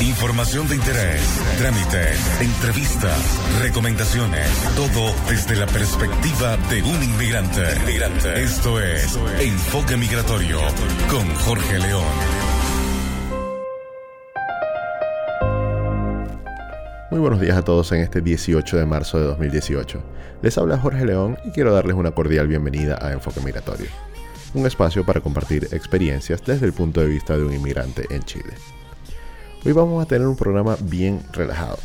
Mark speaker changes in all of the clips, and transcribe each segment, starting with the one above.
Speaker 1: Información de interés, trámites, entrevistas, recomendaciones, todo desde la perspectiva de un inmigrante. Esto es Enfoque Migratorio con Jorge León.
Speaker 2: Muy buenos días a todos en este 18 de marzo de 2018. Les habla Jorge León y quiero darles una cordial bienvenida a Enfoque Migratorio, un espacio para compartir experiencias desde el punto de vista de un inmigrante en Chile. Hoy vamos a tener un programa bien relajado.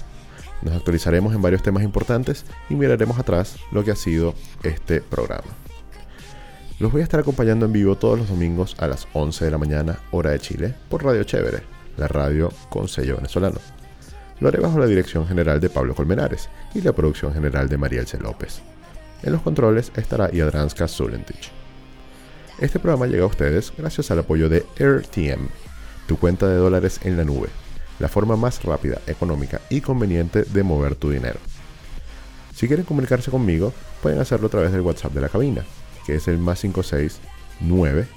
Speaker 2: Nos actualizaremos en varios temas importantes y miraremos atrás lo que ha sido este programa. Los voy a estar acompañando en vivo todos los domingos a las 11 de la mañana, hora de Chile, por Radio Chévere, la radio con sello venezolano. Lo haré bajo la dirección general de Pablo Colmenares y la producción general de Marielce López. En los controles estará Yadranska Zulentich. Este programa llega a ustedes gracias al apoyo de AirTM, tu cuenta de dólares en la nube la forma más rápida, económica y conveniente de mover tu dinero. Si quieren comunicarse conmigo, pueden hacerlo a través del WhatsApp de la cabina, que es el más 569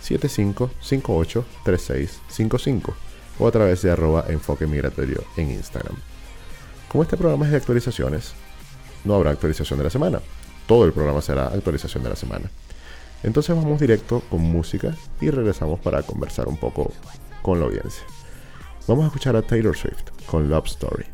Speaker 2: 7558 3655 o a través de arroba enfoque migratorio en Instagram. Como este programa es de actualizaciones, no habrá actualización de la semana. Todo el programa será actualización de la semana. Entonces vamos directo con música y regresamos para conversar un poco con la audiencia. Vamos a escuchar a Taylor Swift con Love Story.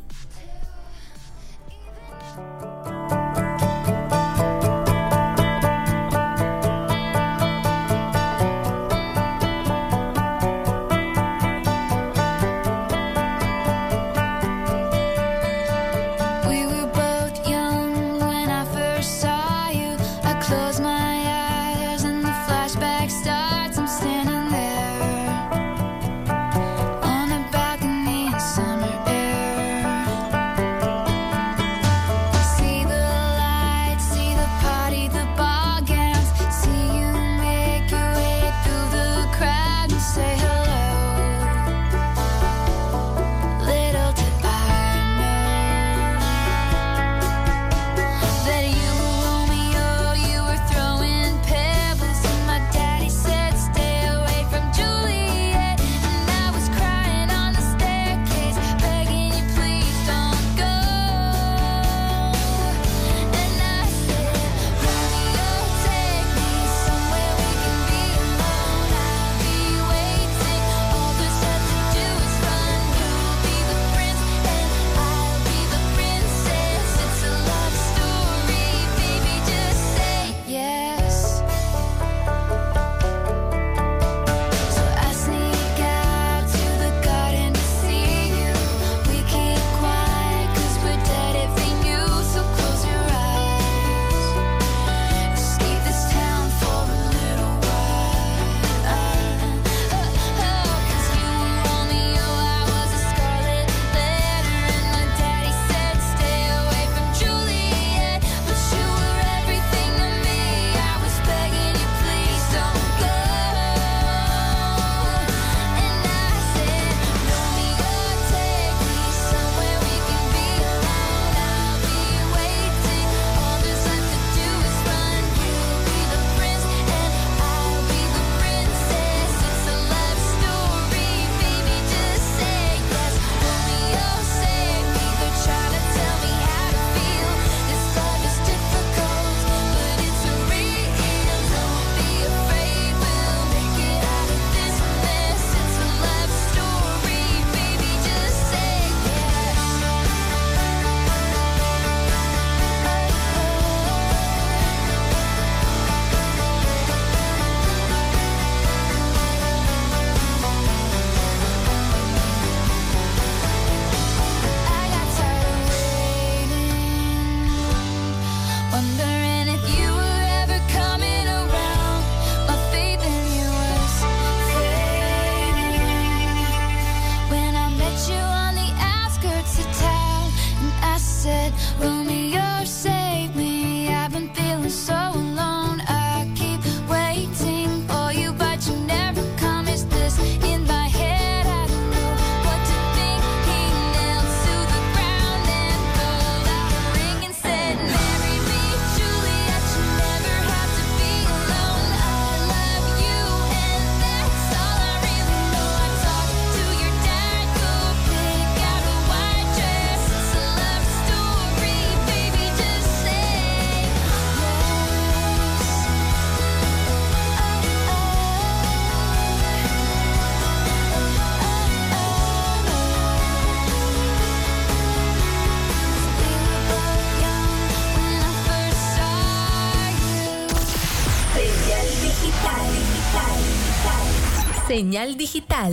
Speaker 3: Señal digital.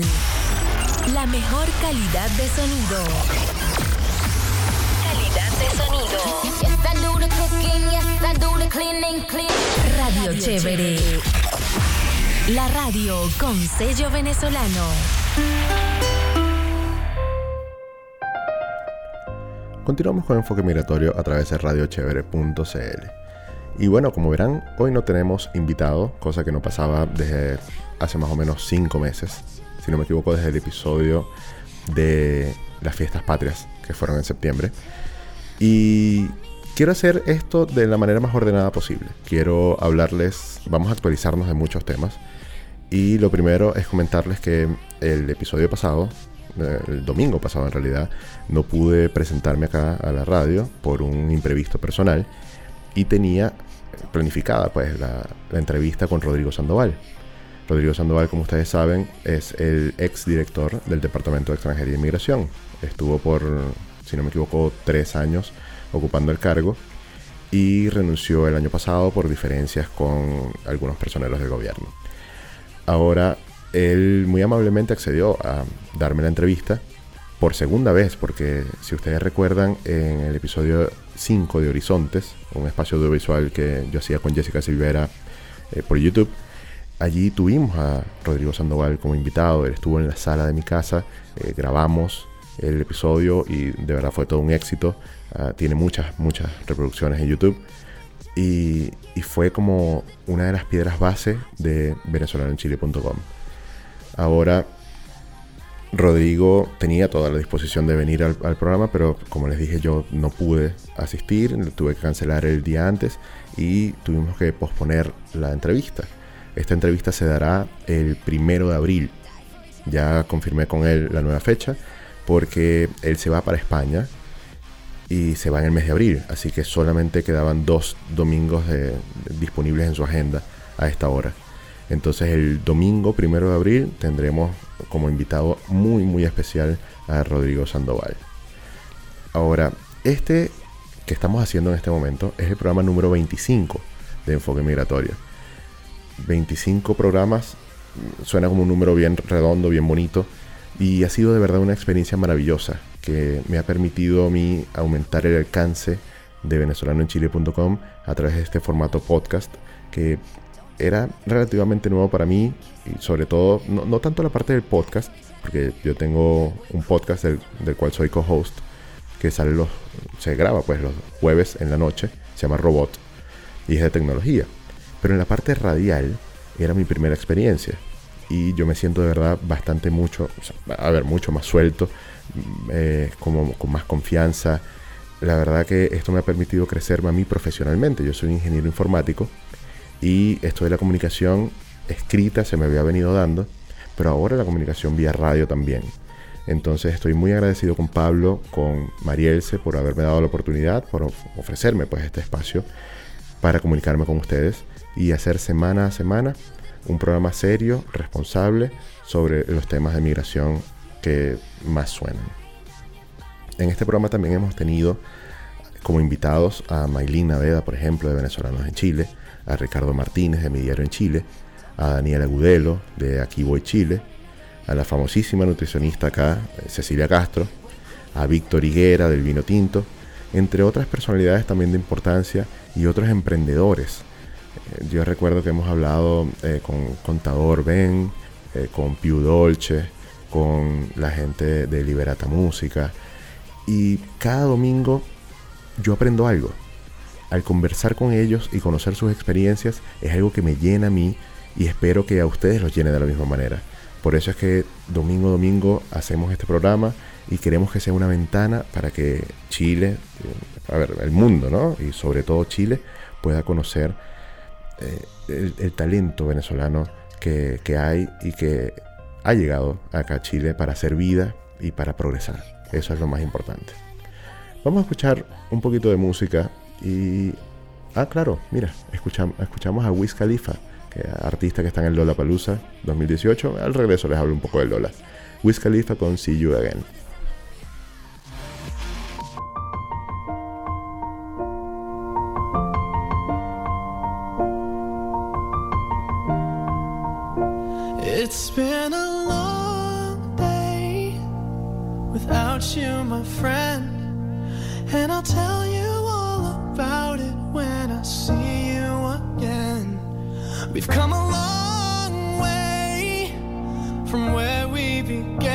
Speaker 3: La mejor calidad de sonido. Calidad de sonido. Radio Chévere. La radio con sello venezolano.
Speaker 2: Continuamos con Enfoque Migratorio a través de radiochevere.cl. Y bueno, como verán, hoy no tenemos invitado, cosa que no pasaba desde hace más o menos cinco meses, si no me equivoco, desde el episodio de las fiestas patrias que fueron en septiembre. Y quiero hacer esto de la manera más ordenada posible. Quiero hablarles, vamos a actualizarnos de muchos temas. Y lo primero es comentarles que el episodio pasado, eh, el domingo pasado en realidad, no pude presentarme acá a la radio por un imprevisto personal y tenía planificada pues la, entrevista con Rodrigo Sandoval. Rodrigo Sandoval, como ustedes saben, es el ex director del Departamento de Extranjería e Inmigración. Estuvo por, si no me equivoco, tres años ocupando el cargo y renunció el año pasado por diferencias con algunos personeros del gobierno. Ahora, él muy amablemente accedió a darme la entrevista por segunda vez, porque si ustedes recuerdan, en el episodio 5 de Horizontes, un espacio audiovisual que yo hacía con Jessica Silvera eh, por YouTube, allí tuvimos a Rodrigo Sandoval como invitado, él estuvo en la sala de mi casa, eh, grabamos el episodio y de verdad fue todo un éxito, ah, tiene muchas, muchas reproducciones en YouTube. Y, y, fue como una de las piedras base de venezolanoenchile.com. Ahora Rodrigo tenía toda la disposición de venir al, programa, pero como les dije yo no pude asistir, tuve que cancelar el día antes y tuvimos que posponer la entrevista. Esta entrevista se dará el primero de abril. Ya confirmé con él la nueva fecha porque él se va para España y se va en el mes de abril, así que solamente quedaban dos domingos disponibles en su agenda a esta hora. Entonces el domingo primero de abril tendremos como invitado muy muy especial a Rodrigo Sandoval. Ahora, este que estamos haciendo en este momento es el programa número 25 de Enfoque Migratorio. 25 programas, suena como un número bien redondo, bien bonito, y ha sido de verdad una experiencia maravillosa que me ha permitido a mí aumentar el alcance de venezolanoenchile.com a través de este formato podcast que era relativamente nuevo para mí y sobre todo, no, tanto la parte del podcast, porque yo tengo un podcast del, cual soy co-host, que sale los, se graba pues los jueves en la noche, se llama Robot y es de tecnología. Pero en la parte radial era mi primera experiencia y yo me siento de verdad bastante mucho, a ver, mucho más suelto, eh, como con más confianza. La verdad que esto me ha permitido crecerme a mí profesionalmente. Yo soy ingeniero informático y esto de la comunicación escrita se me había venido dando, pero ahora la comunicación vía radio también. Entonces estoy muy agradecido con Pablo, con Marielse por haberme dado la oportunidad, por ofrecerme pues este espacio para comunicarme con ustedes y hacer semana a semana un programa serio, responsable sobre los temas de migración que más suenan. En este programa también hemos tenido como invitados a Maylin Naveda, por ejemplo, de Venezolanos en Chile, a Ricardo Martínez de Mediero en Chile, a Daniel Agudelo de Aquí Voy Chile, a la famosísima nutricionista acá, Cecilia Castro, a Víctor Higuera del Vino Tinto, entre otras personalidades también de importancia y otros emprendedores. Eh, yo recuerdo que hemos hablado eh, con Contador Ben, eh, con Piu Dolce, con la gente de Liberata Música, y cada domingo yo aprendo algo al conversar con ellos y conocer sus experiencias es algo que me llena a mí y espero que a ustedes los llene de la misma manera. Por eso es que domingo domingo hacemos este programa y queremos que sea una ventana para que Chile, eh, a ver, el mundo, ¿no? Y sobre todo Chile pueda conocer eh, el, talento venezolano que, que hay y que ha llegado acá a Chile para hacer vida y para progresar. Eso es lo más importante. Vamos a escuchar un poquito de música y. Ah, claro, mira, escuchamos, escuchamos a Wiz Khalifa, que artista que está en el Lola Palusa 2018. Al regreso les hablo un poco de Lola. Wiz Khalifa con See You Again. It's been a long day
Speaker 4: without you, my friend, and I'll tell you. About it when I see you again. We've come a long way from where we began.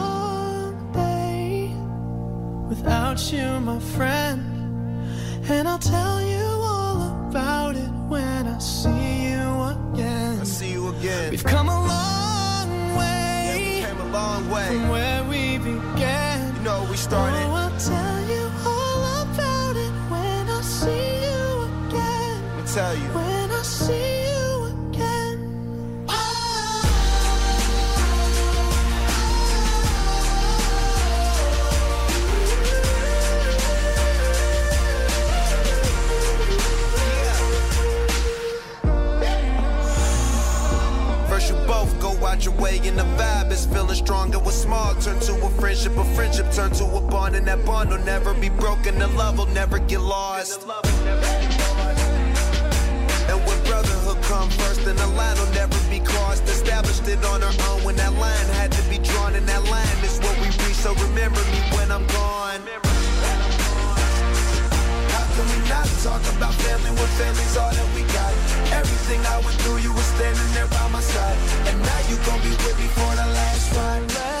Speaker 4: Without you, my friend. And I'll tell you all about it when I see you again.
Speaker 5: I see you again.
Speaker 4: We've come a long
Speaker 5: Yeah,
Speaker 4: way
Speaker 5: came a long way from
Speaker 4: where we began.
Speaker 5: You know, we started.
Speaker 4: Oh, I'll tell you all about it when I see you again.
Speaker 5: Let me tell you. Turn to a friendship, a friendship turn to a bond, and that bond will never be broken. The love will never get lost. And when brotherhood come first, then the line will never be crossed. Established it on our own when that line had to be drawn, and that line is what we reach. So remember me when I'm gone. How can we not talk about family when family's all that we got? Everything I went through, you were standing there by my side. And now you gon' be with me for the last ride.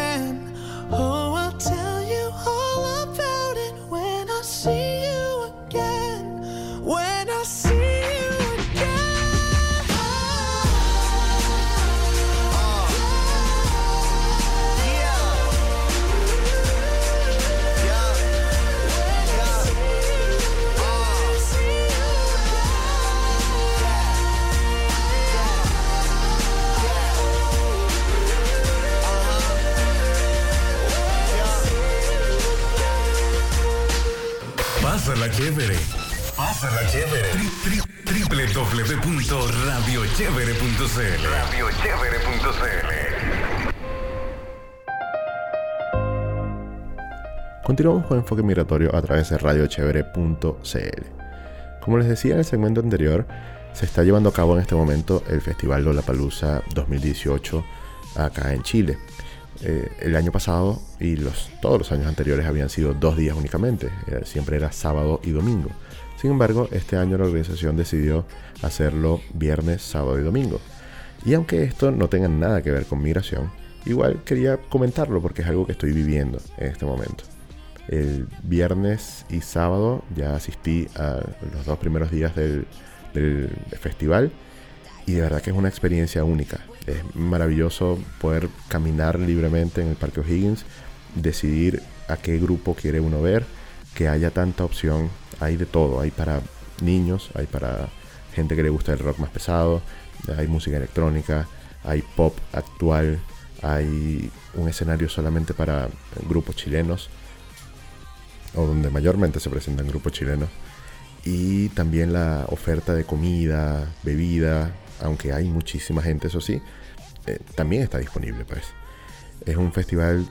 Speaker 1: Pásala chévere. Www.radiochevere.cl Radiochevere.cl
Speaker 2: Continuamos con Enfoque Migratorio a través de radiochevere.cl. Como les decía en el segmento anterior, se está llevando a cabo en este momento el Festival Lollapalooza 2018 acá en Chile. Eh, el año pasado y los, todos los años anteriores habían sido dos días únicamente, eh, siempre era sábado y domingo. Sin embargo, este año la organización decidió hacerlo viernes, sábado y domingo. Y aunque esto no tenga nada que ver con migración, igual quería comentarlo porque es algo que estoy viviendo en este momento. El viernes y sábado ya asistí a los dos primeros días del, del festival y de verdad que es una experiencia única. Es maravilloso poder caminar libremente en el Parque O'Higgins, decidir a qué grupo quiere uno ver, que haya tanta opción, hay de todo, hay para niños, hay para gente que le gusta el rock más pesado, hay música electrónica, hay pop actual, hay un escenario solamente para grupos chilenos, o donde mayormente se presentan grupos chilenos, y también la oferta de comida, bebida, aunque hay muchísima gente, eso sí, eh, también está disponible, pues. Es un festival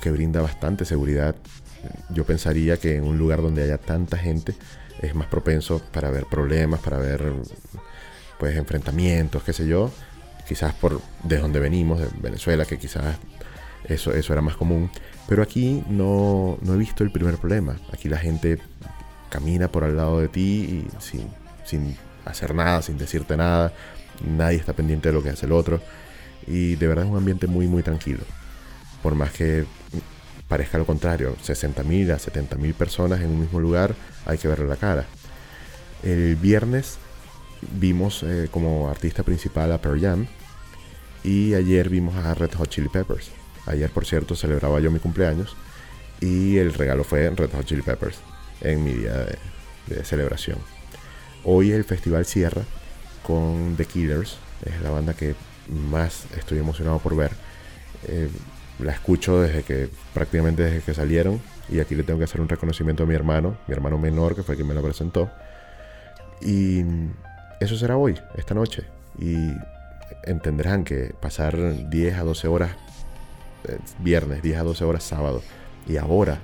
Speaker 2: que brinda bastante seguridad yo pensaría que en un lugar donde haya tanta gente es más propenso para ver problemas, para ver pues enfrentamientos, qué sé yo, quizás por de donde venimos, de Venezuela, que quizás eso, eso era más común. Pero aquí no, no he visto el primer problema. Aquí la gente camina por al lado de ti sin, sin hacer nada, sin decirte nada. Nadie está pendiente de lo que hace el otro. Y de verdad es un ambiente muy, muy tranquilo. Por más que parezca lo contrario, 60.000 a 70.000 personas en un mismo lugar, hay que verle la cara. El viernes vimos eh, como artista principal a Pearl Jam y ayer vimos a Red Hot Chili Peppers. Ayer, por cierto, celebraba yo mi cumpleaños y el regalo fue Red Hot Chili Peppers en mi día de, celebración. Hoy el festival cierra con The Killers, es la banda que más estoy emocionado por ver. Eh, la escucho desde que prácticamente desde que salieron y aquí le tengo que hacer un reconocimiento a mi hermano, mi hermano menor que fue quien me la presentó. Y eso será hoy, esta noche. Y entenderán que pasar 10 a 12 horas eh, viernes, 10 a 12 horas sábado, y ahora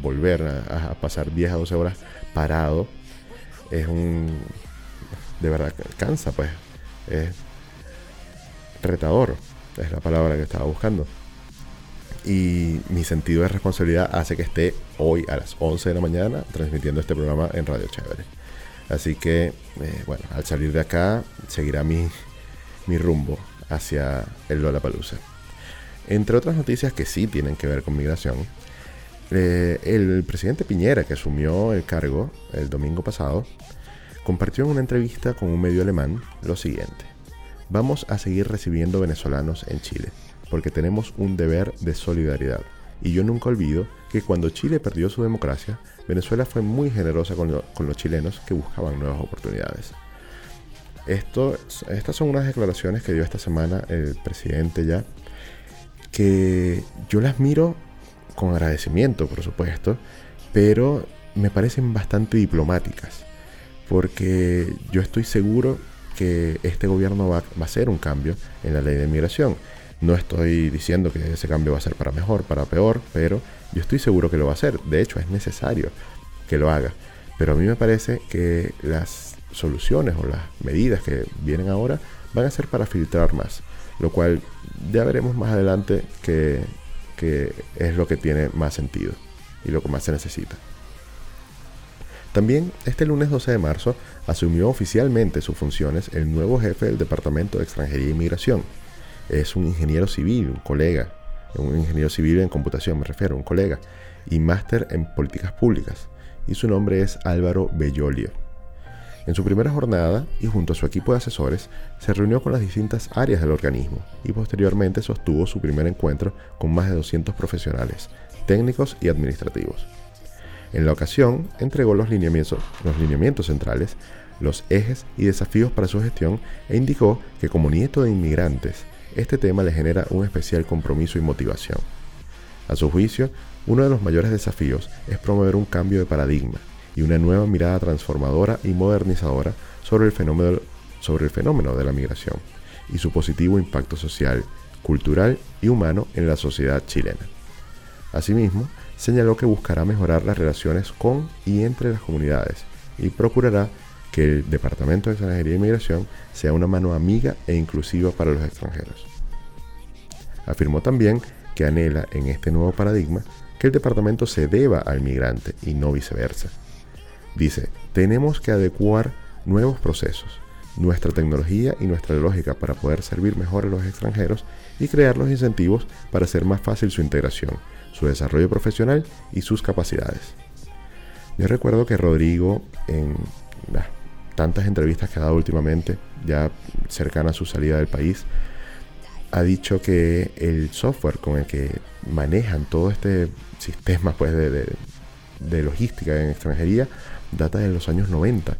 Speaker 2: volver a, pasar 10 a 12 horas parado, es un... de verdad, cansa pues. Es retador, es la palabra que estaba buscando. Y mi sentido de responsabilidad hace que esté hoy a las 11 de la mañana transmitiendo este programa en Radio Chévere. Así que, eh, bueno, al salir de acá seguirá mi, mi rumbo hacia el Lollapalooza. Entre otras noticias que sí tienen que ver con migración, eh, el presidente Piñera, que asumió el cargo el domingo pasado, compartió en una entrevista con un medio alemán lo siguiente. Vamos a seguir recibiendo venezolanos en Chile, porque tenemos un deber de solidaridad. Y yo nunca olvido que cuando Chile perdió su democracia, Venezuela fue muy generosa con, los chilenos que buscaban nuevas oportunidades. Estas son unas declaraciones que dio esta semana el presidente ya, que yo las miro con agradecimiento, por supuesto, pero me parecen bastante diplomáticas, porque yo estoy seguro que este gobierno va, a hacer un cambio en la ley de inmigración. No estoy diciendo que ese cambio va a ser para mejor, para peor, pero yo estoy seguro que lo va a hacer. De hecho, es necesario que lo haga. Pero a mí me parece que las soluciones o las medidas que vienen ahora van a ser para filtrar más, lo cual ya veremos más adelante que, es lo que tiene más sentido y lo que más se necesita. También este lunes 12 de marzo asumió oficialmente sus funciones el nuevo jefe del Departamento de Extranjería e Inmigración. Es un ingeniero civil, un colega, un ingeniero civil en computación me refiero, un colega, y máster en políticas públicas. Y su nombre es Álvaro Bellolio. En su primera jornada y junto a su equipo de asesores, se reunió con las distintas áreas del organismo y posteriormente sostuvo su primer encuentro con más de 200 profesionales, técnicos y administrativos. En la ocasión, entregó los lineamientos, los lineamientos centrales, los ejes y desafíos para su gestión e indicó que como nieto de inmigrantes, este tema le genera un especial compromiso y motivación. A su juicio, uno de los mayores desafíos es promover un cambio de paradigma y una nueva mirada transformadora y modernizadora sobre el fenómeno, de la migración y su positivo impacto social, cultural y humano en la sociedad chilena. Asimismo, señaló que buscará mejorar las relaciones con y entre las comunidades y procurará que el Departamento de Extranjería e Inmigración sea una mano amiga e inclusiva para los extranjeros. Afirmó también que anhela en este nuevo paradigma que el departamento se deba al migrante y no viceversa Dice, tenemos que adecuar nuevos procesos, nuestra tecnología y nuestra lógica para poder servir mejor a los extranjeros y crear los incentivos para hacer más fácil su integración, su desarrollo profesional y sus capacidades. Yo recuerdo que Rodrigo, en las tantas entrevistas que ha dado últimamente, ya cercana a su salida del país, ha dicho que el software con el que manejan todo este sistema pues, de, de logística en extranjería data de los años 90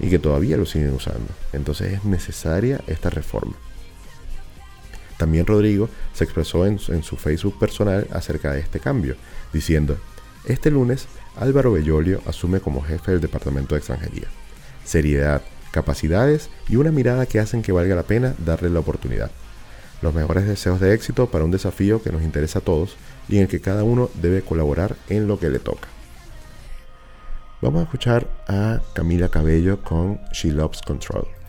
Speaker 2: y que todavía lo siguen usando. Entonces es necesaria esta reforma. También Rodrigo se expresó en, su Facebook personal acerca de este cambio, diciendo, este lunes Álvaro Bellolio asume como jefe del Departamento de Extranjería. Seriedad, capacidades y una mirada que hacen que valga la pena darle la oportunidad. Los mejores deseos de éxito para un desafío que nos interesa a todos y en el que cada uno debe colaborar en lo que le toca. Vamos a escuchar a Camila Cabello con She Loves Control.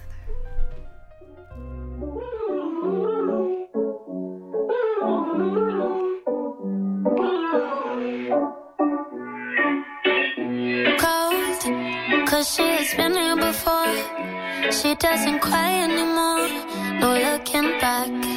Speaker 6: She doesn't cry anymore. No looking back.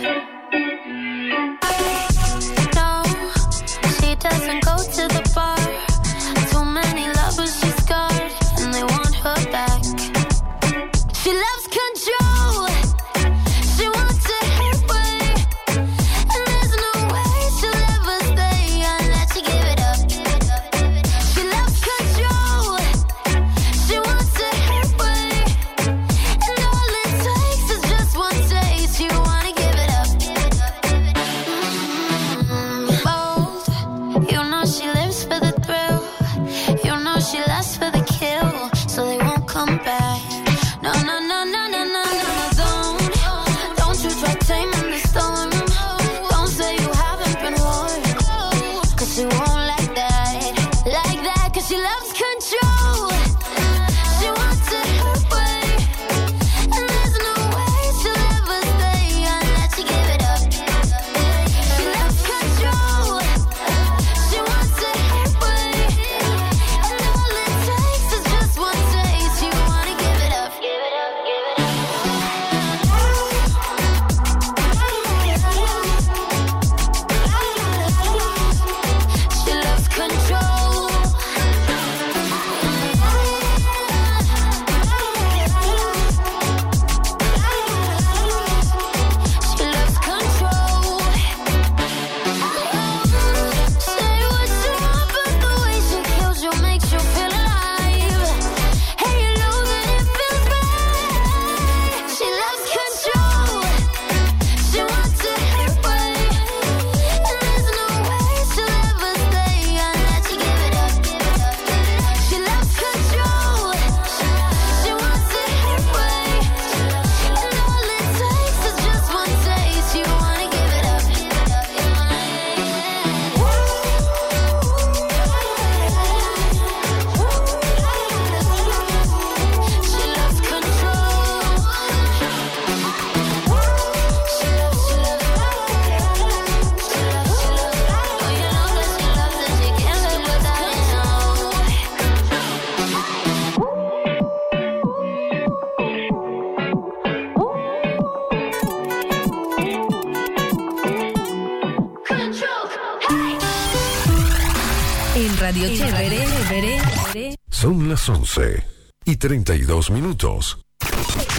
Speaker 1: 12 y 32 minutos.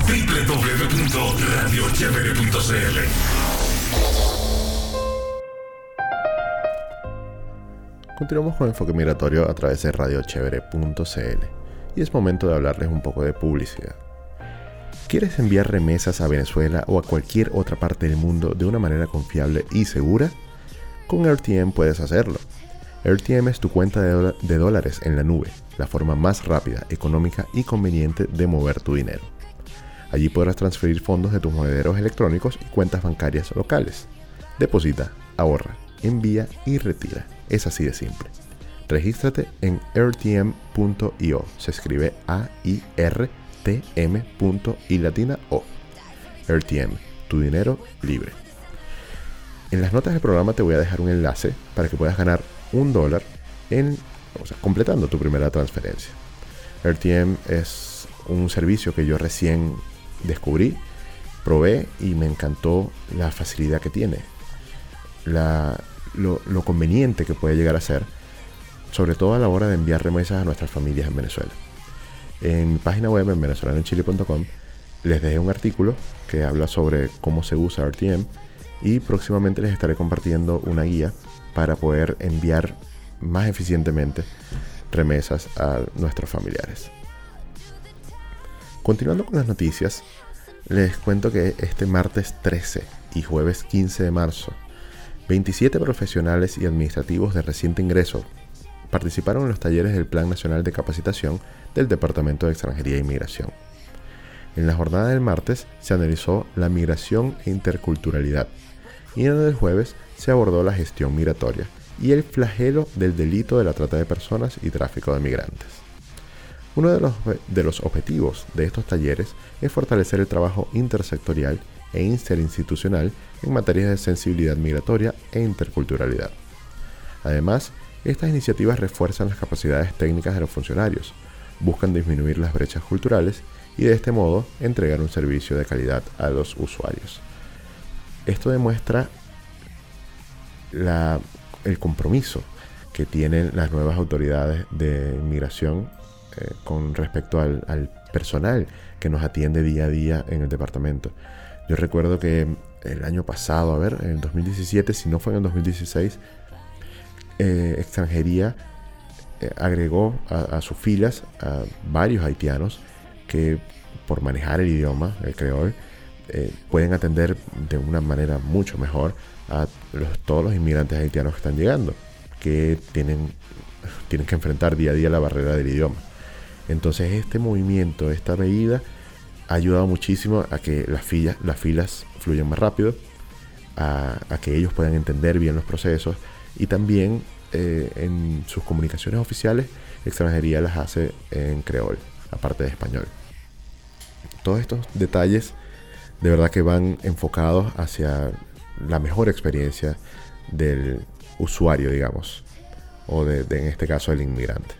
Speaker 1: www.radiochevere.cl
Speaker 2: Continuamos con Enfoque Migratorio a través de radiochevere.cl y es momento de hablarles un poco de publicidad. ¿Quieres enviar remesas a Venezuela o a cualquier otra parte del mundo de una manera confiable y segura? Con RTM puedes hacerlo. RTM es tu cuenta de, dólares en la nube, la forma más rápida, económica y conveniente de mover tu dinero. Allí podrás transferir fondos de tus monederos electrónicos y cuentas bancarias locales. Deposita, ahorra, envía y retira. Es así de simple. Regístrate en rtm.io. Se escribe A-I-R-T-M. y latina O. RTM, tu dinero libre. En las notas del programa te voy a dejar un enlace para que puedas ganar un dólar en, completando tu primera transferencia. RTM es un servicio que yo recién descubrí, probé y me encantó la facilidad que tiene, la- lo, lo conveniente que puede llegar a ser, sobre todo a la hora de enviar remesas a nuestras familias en Venezuela. En mi página web en venezolanoenchile.com les dejé un artículo que habla sobre cómo se usa RTM y próximamente les estaré compartiendo una guía para poder enviar más eficientemente remesas a nuestros familiares. Continuando con las noticias, les cuento que este martes 13 y jueves 15 de marzo, 27 profesionales y administrativos de reciente ingreso participaron en los talleres del Plan Nacional de Capacitación del Departamento de Extranjería e Inmigración. En la jornada del martes se analizó la migración e interculturalidad y en el jueves se abordó la gestión migratoria y el flagelo del delito de la trata de personas y tráfico de migrantes. Uno de los, de los objetivos de estos talleres es fortalecer el trabajo intersectorial e interinstitucional en materia de sensibilidad migratoria e interculturalidad. Además, estas iniciativas refuerzan las capacidades técnicas de los funcionarios, buscan disminuir las brechas culturales y de este modo entregar un servicio de calidad a los usuarios. Esto demuestra el compromiso que tienen las nuevas autoridades de inmigración eh, con respecto al, personal que nos atiende día a día en el departamento. Yo recuerdo que el año pasado, a ver, en 2017, si no fue en el 2016, eh, extranjería eh, agregó a, sus filas a varios haitianos que por manejar el idioma, el creol, eh, pueden atender de una manera mucho mejor a todos los inmigrantes haitianos que están llegando, que tienen, tienen que enfrentar día a día la barrera del idioma. Entonces este movimiento, esta medida, ha ayudado muchísimo a que las filas, las filas fluyan más rápido, a, a que ellos puedan entender bien los procesos y también eh, en sus comunicaciones oficiales, extranjería las hace en creol, aparte de español. Todos estos detalles de verdad que van enfocados hacia la mejor experiencia del usuario, digamos, o de, en este caso el inmigrante.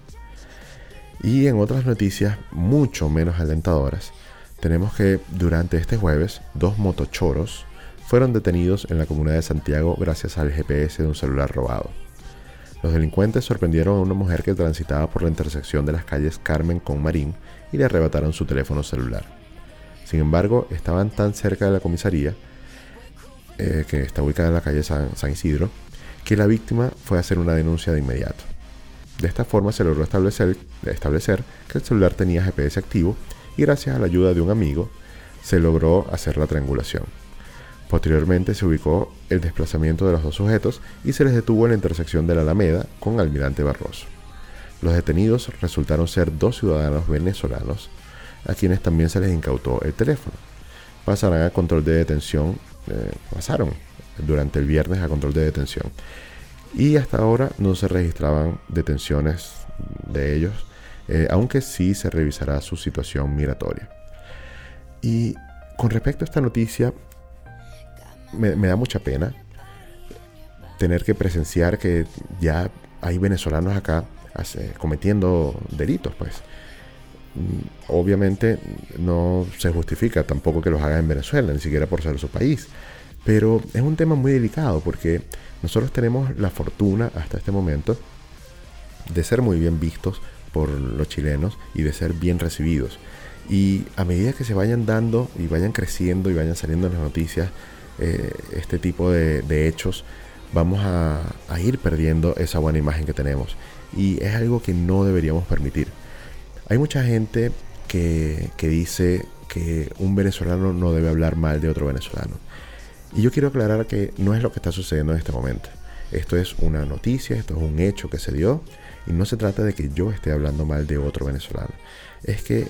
Speaker 2: Y en otras noticias mucho menos alentadoras, tenemos que durante este jueves dos motochoros fueron detenidos en la comunidad de Santiago gracias al GPS de un celular robado. Los delincuentes sorprendieron a una mujer que transitaba por la intersección de las calles Carmen con Marín y le arrebataron su teléfono celular. Sin embargo, estaban tan cerca de la comisaría, eh, que está ubicada en la calle San, Isidro, que la víctima fue a hacer una denuncia de inmediato. De esta forma se logró establecer, establecer que el celular tenía GPS activo y gracias a la ayuda de un amigo se logró hacer la triangulación. Posteriormente se ubicó el desplazamiento de los dos sujetos y se les detuvo en la intersección de la Alameda con Almirante Barroso. Los detenidos resultaron ser dos ciudadanos venezolanos a quienes también se les incautó el teléfono. Pasarán a control de detención, eh, pasaron durante el viernes a control de detención. Y hasta ahora no se registraban detenciones de ellos, eh, aunque sí se revisará su situación migratoria. Y con respecto a esta noticia, me, da mucha pena tener que presenciar que ya hay venezolanos acá cometiendo delitos, pues. Obviamente no se justifica tampoco que los hagan en Venezuela, ni siquiera por ser su país. Pero es un tema muy delicado porque nosotros tenemos la fortuna hasta este momento de ser muy bien vistos por los chilenos y de ser bien recibidos. Y a medida que se vayan dando y vayan creciendo y vayan saliendo en las noticias eh, este tipo de, hechos, vamos a, ir perdiendo esa buena imagen que tenemos. Y es algo que no deberíamos permitir. Hay mucha gente que, que dice que un venezolano no debe hablar mal de otro venezolano. Y yo quiero aclarar que no es lo que está sucediendo en este momento. Esto es una noticia, esto es un hecho que se dio y no se trata de que yo esté hablando mal de otro venezolano. Es que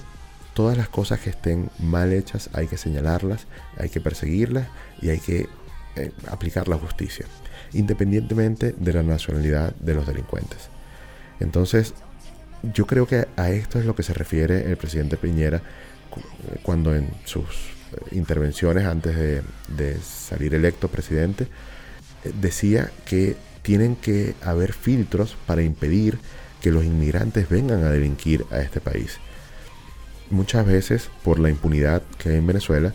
Speaker 2: todas las cosas que estén mal hechas hay que señalarlas, hay que perseguirlas y hay que eh, aplicar la justicia, independientemente de la nacionalidad de los delincuentes. Entonces, yo creo que a esto es lo que se refiere el presidente Piñera cuando en sus eh, intervenciones antes de, salir electo presidente eh, decía que tienen que haber filtros para impedir que los inmigrantes vengan a delinquir a este país muchas veces por la impunidad que hay en Venezuela,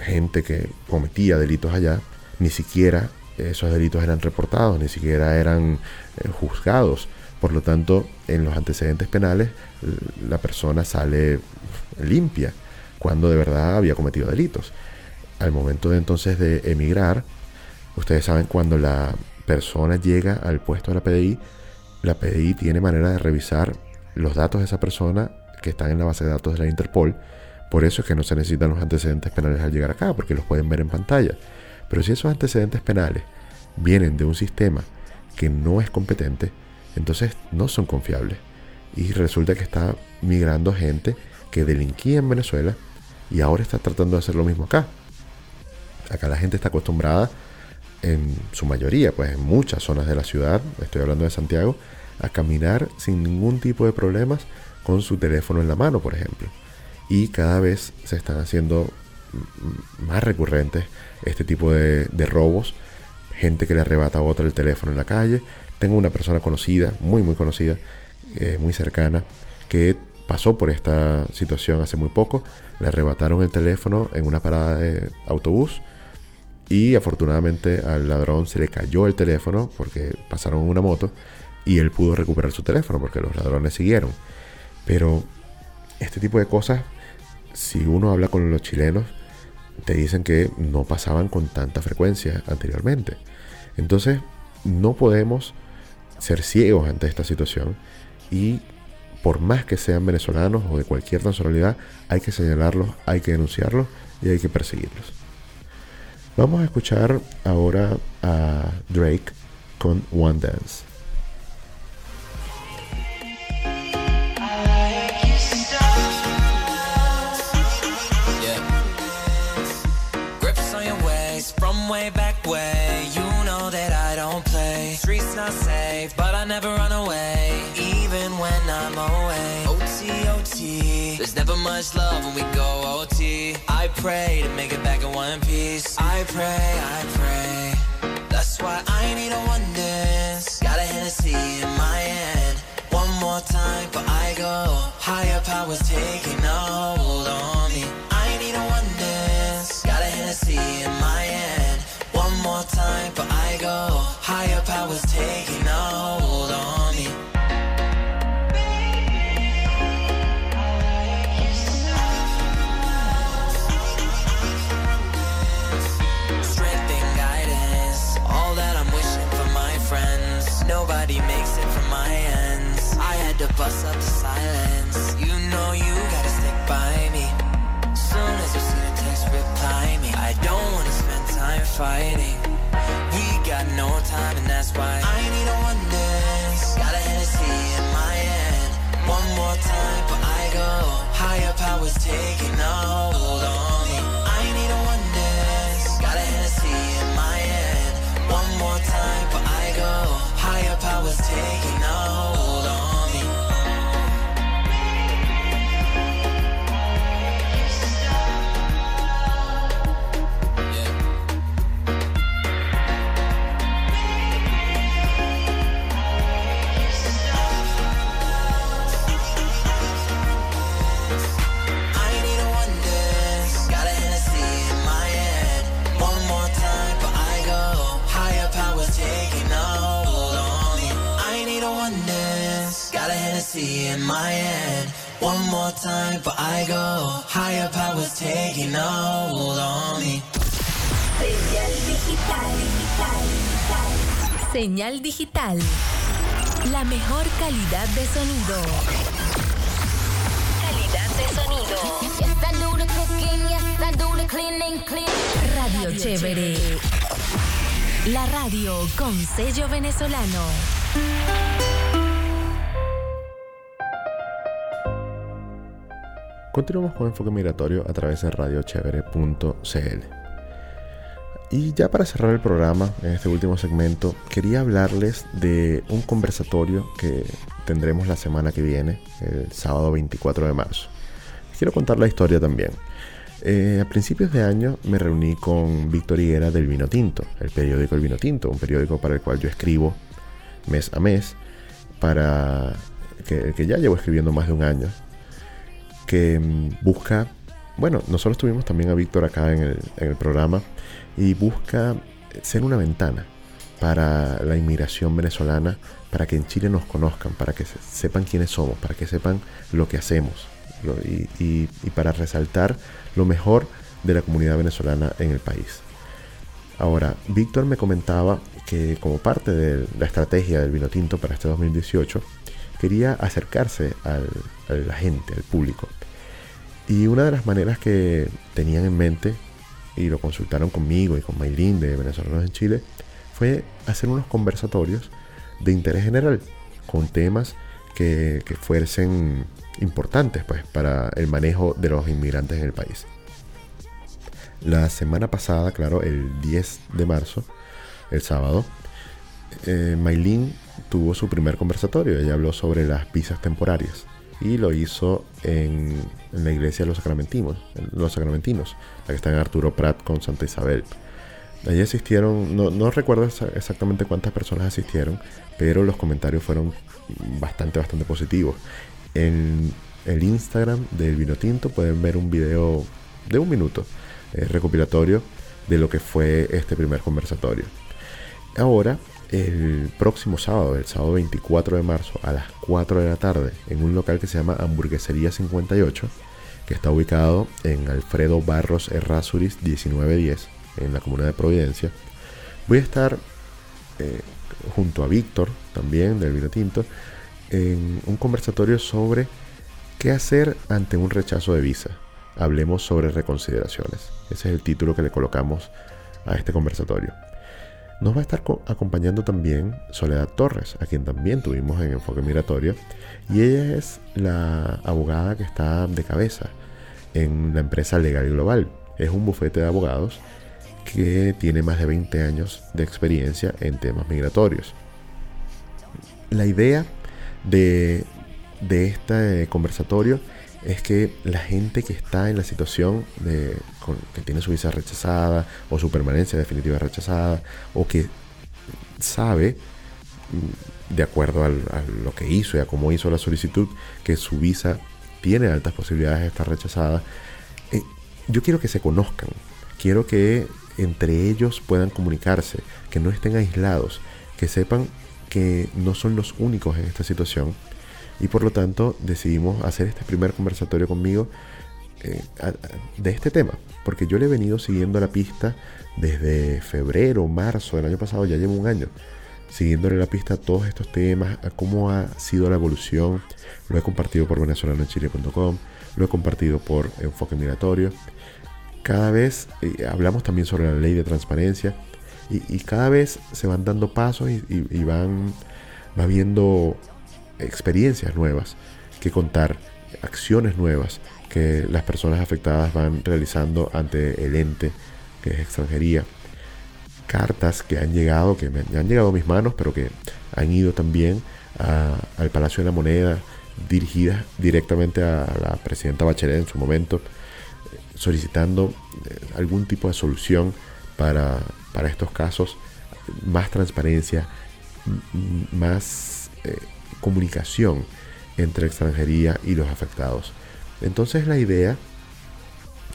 Speaker 2: gente que cometía delitos allá, ni siquiera esos delitos eran reportados, ni siquiera eran eh, juzgados. Por lo tanto, en los antecedentes penales, la persona sale limpia cuando de verdad había cometido delitos. Al momento de entonces de emigrar, ustedes saben cuando la persona llega al puesto de la PDI, la PDI tiene manera de revisar los datos de esa persona que están en la base de datos de la Interpol. Por eso es que no se necesitan los antecedentes penales al llegar acá, porque los pueden ver en pantalla. Pero si esos antecedentes penales vienen de un sistema que no es competente, entonces no son confiables. Y resulta que está migrando gente que delinquía en Venezuela Y ahora está tratando de hacer lo mismo acá. Acá la gente está acostumbrada, en su mayoría, pues en muchas zonas de la ciudad, estoy hablando de Santiago, a caminar sin ningún tipo de problemas con su teléfono en la mano, por ejemplo. Y cada vez se están haciendo más recurrentes este tipo de, robos. Gente que le arrebata a otra el teléfono en la calle. Tengo una persona conocida, muy muy conocida, eh, muy cercana, que pasó por esta situación hace muy poco. Le arrebataron el teléfono en una parada de autobús y afortunadamente al ladrón se le cayó el teléfono porque pasaron una moto y él pudo recuperar su teléfono porque los ladrones siguieron. Pero este tipo de cosas, si uno habla con los chilenos, te dicen que no pasaban con tanta frecuencia anteriormente. Entonces, no podemos ser ciegos ante esta situación y por más que sean venezolanos o de cualquier nacionalidad, hay que señalarlos, hay que denunciarlos y hay que perseguirlos. Vamos a escuchar ahora a Drake con One Dance.
Speaker 7: Much love when we go OT. I pray to make it back in one piece. I pray, I pray. That's why I need a one dance. Got a Hennessy in my hand. One more time, but I go. Higher powers taking a Hennessy in my hand. One more time, but I go. Higher powers taking a hold on me.
Speaker 3: Señal digital. La mejor calidad de sonido. Calidad de sonido.
Speaker 6: Yes, I do the cooking, yes, I do the cleaning, clean.
Speaker 3: Radio Chévere. La radio con sello venezolano.
Speaker 2: Continuamos con Enfoque Migratorio a través de radiochevere.cl. Y ya para cerrar el programa, en este último segmento, quería hablarles de un conversatorio que tendremos la semana que viene, el sábado 24 de marzo. Quiero contar la historia también. Eh, a principios de año me reuní con Víctor Higuera del Vino Tinto, el periódico El Vino Tinto, un periódico para el cual yo escribo mes a mes, para que, que ya llevo escribiendo más de un año, que mm, busca, bueno, nosotros tuvimos también a Víctor acá en el, programa, y busca ser una ventana para la inmigración venezolana, para que en Chile nos conozcan, para que se- sepan quiénes somos, para que sepan lo que hacemos y- y para resaltar lo mejor de la comunidad venezolana en el país. Ahora, Víctor me comentaba que como parte de la estrategia del vino tinto para este 2018, quería acercarse al- a la gente, al público. Y una de las maneras que tenían en mente, y lo consultaron conmigo y con Maylin de Venezolanos en Chile, fue hacer unos conversatorios de interés general, con temas que, que fuesen importantes pues, para el manejo de los inmigrantes en el país. La semana pasada, claro, el 10 de marzo, el sábado, eh, Maylin tuvo su primer conversatorio. Ella habló sobre las visas temporarias y lo hizo en, la iglesia de los Sacramentinos, los Sacramentinos, la que está en Arturo Prat con Santa Isabel. Allí asistieron, no, recuerdo exa- exactamente cuántas personas asistieron, pero los comentarios fueron bastante, bastante positivos. En el Instagram del Vino Tinto pueden ver un video de un minuto eh, recopilatorio de lo que fue este primer conversatorio. Ahora, el próximo sábado, el sábado 24 de marzo, a las 4 de la tarde, en un local que se llama Hamburguesería 58, que está ubicado en Alfredo Barros Errázuriz 1910, en la comuna de Providencia, voy a estar eh, junto a Víctor, también del Vino Tinto, en un conversatorio sobre qué hacer ante un rechazo de visa. Hablemos sobre reconsideraciones. Ese es el título que le colocamos a este conversatorio. Nos va a estar co- acompañando también Soledad Torres, a quien también tuvimos en Enfoque Migratorio, y ella es la abogada que está de cabeza en la empresa Legal Global. Es un bufete de abogados que tiene más de 20 años de experiencia en temas migratorios. La idea de, de este conversatorio es que la gente que está en la situación de, con- que tiene su visa rechazada o su permanencia definitiva rechazada o que sabe mm, de acuerdo al- a lo que hizo y a cómo hizo la solicitud que su visa tiene altas posibilidades de estar rechazada eh, yo quiero que se conozcan. Quiero que entre ellos puedan comunicarse que no estén aislados que sepan que no son los únicos en esta situación. Y por lo tanto decidimos hacer este primer conversatorio conmigo eh, de este tema, porque yo le he venido siguiendo la pista desde febrero, marzo del año pasado, ya llevo un año, siguiéndole la pista a todos estos temas, a cómo ha sido la evolución. Lo he compartido por venezolanochile.com, lo he compartido por Enfoque Migratorio. Cada vez eh, hablamos también sobre la ley de transparencia y, cada vez se van dando pasos y van va viendo experiencias nuevas que contar, acciones nuevas que las personas afectadas van realizando ante el ente que es extranjería. Cartas que han llegado, que han, llegado a mis manos, pero que han ido también al Palacio de la Moneda, dirigidas directamente a la presidenta Bachelet en su momento, solicitando eh, algún tipo de solución para, para estos casos, más transparencia, más eh, comunicación entre extranjería y los afectados. Entonces la idea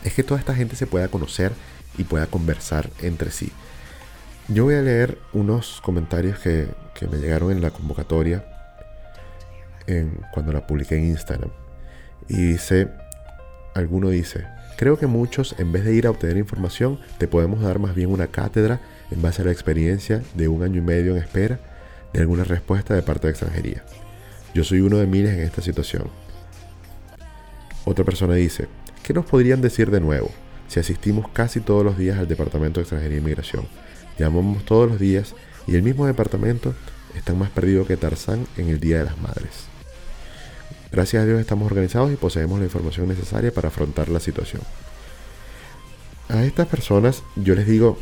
Speaker 2: es que toda esta gente se pueda conocer y pueda conversar entre sí. Yo voy a leer unos comentarios que, que me llegaron en la convocatoria cuando la publiqué en Instagram. Y dice, alguno dice, creo que muchos en vez de ir a obtener información, te podemos dar más bien una cátedra en base a la experiencia de un año y medio en espera de alguna respuesta de parte de extranjería. Yo soy uno de miles en esta situación. Otra persona dice, ¿qué nos podrían decir de nuevo si asistimos casi todos los días al Departamento de Extranjería e Inmigración? Llamamos todos los días y el mismo departamento está más perdido que Tarzán en el Día de las Madres. Gracias a Dios estamos organizados y poseemos la información necesaria para afrontar la situación. A estas personas yo les digo,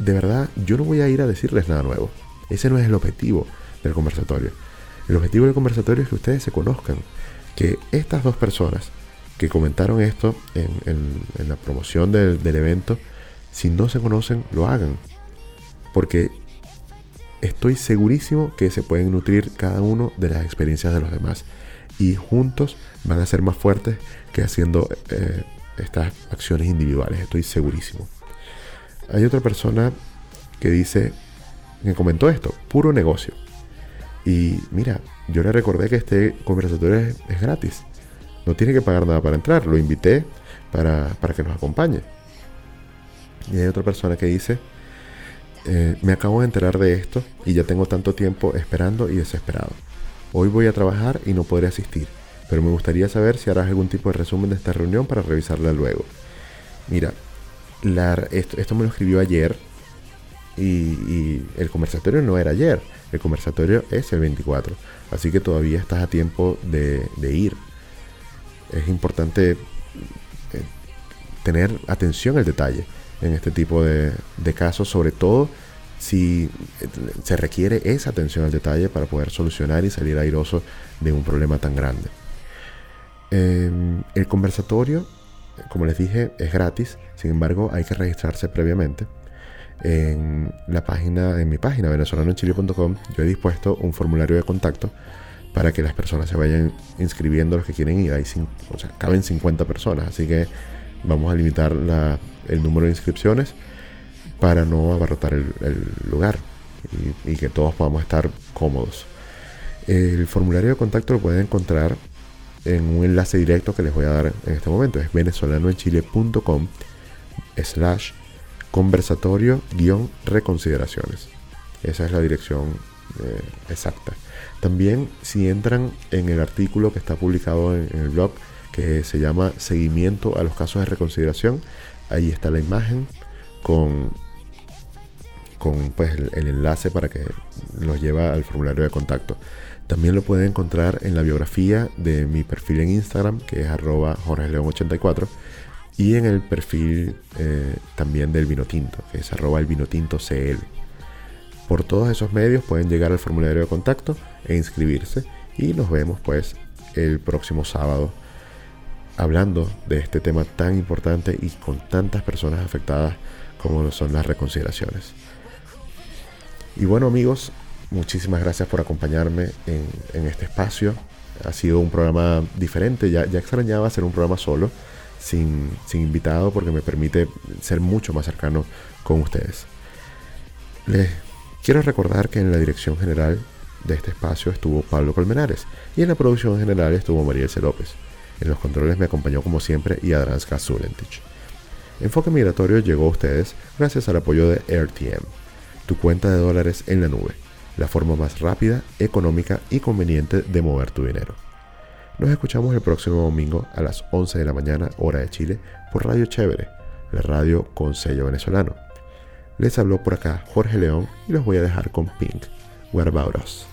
Speaker 2: de verdad, yo no voy a ir a decirles nada nuevo. Ese no es el objetivo del conversatorio. El objetivo del conversatorio es que ustedes se conozcan. Que estas dos personas que comentaron esto en, la promoción del, del evento, si no se conocen, lo hagan. Porque estoy segurísimo que se pueden nutrir cada uno de las experiencias de los demás. Y juntos van a ser más fuertes que haciendo eh, estas acciones individuales. Estoy segurísimo. Hay otra persona que dice, que comentó esto, puro negocio. Y mira, yo le recordé que este conversatorio es, gratis. No tiene que pagar nada para entrar. Lo invité para, para que nos acompañe. Y hay otra persona que dice, eh, me acabo de enterar de esto y ya tengo tanto tiempo esperando y desesperado. Hoy voy a trabajar y no podré asistir, pero me gustaría saber si harás algún tipo de resumen de esta reunión para revisarla luego. Mira, esto me lo escribió ayer y, el conversatorio no era ayer, el conversatorio es el 24, así que todavía estás a tiempo de, ir. Es importante eh, tener atención al detalle en este tipo de, de casos, sobre todo si eh, se requiere esa atención al detalle para poder solucionar y salir airoso de un problema tan grande. Em, el conversatorio, como les dije, es gratis, sin embargo hay que registrarse previamente. En la página, en mi página venezolanoenchile.com, yo he dispuesto un formulario de contacto para que las personas se vayan inscribiendo los que quieren ir. Hay o sea, caben 50 personas, así que vamos a limitar el número de inscripciones para no abarrotar el, lugar y, que todos podamos estar cómodos. El formulario de contacto lo pueden encontrar en un enlace directo que les voy a dar en este momento. Es venezolanoenchile.com slash conversatorio guion reconsideraciones. Esa es la dirección eh, exacta. También si entran en el artículo que está publicado en, el blog que se llama Seguimiento a los casos de reconsideración, ahí está la imagen con, con pues, el, enlace para que los lleva al formulario de contacto. También lo pueden encontrar en la biografía de mi perfil en Instagram, que es arroba jorgeleón84, y en el perfil eh, también del vino tinto, es arroba el vino tinto CL. Por todos esos medios pueden llegar al formulario de contacto e inscribirse y nos vemos pues el próximo sábado hablando de este tema tan importante y con tantas personas afectadas como son las reconsideraciones. Y bueno amigos, muchísimas gracias por acompañarme en, este espacio. Ha sido un programa diferente, ya, ya extrañaba hacer un programa solo, sin, sin invitado, porque me permite ser mucho más cercano con ustedes. Les quiero recordar que en la dirección general de este espacio estuvo Pablo Colmenares y en la producción general estuvo María López. En los controles me acompañó como siempre Yadranska Zulentich. Enfoque Migratorio llegó a ustedes gracias al apoyo de AirTM, tu cuenta de dólares en la nube, la forma más rápida, económica y conveniente de mover tu dinero. Nos escuchamos el próximo domingo a las 11 de la mañana hora de Chile por Radio Chévere, la radio con sello venezolano. Les habló por acá Jorge León y los voy a dejar con Pink. Us?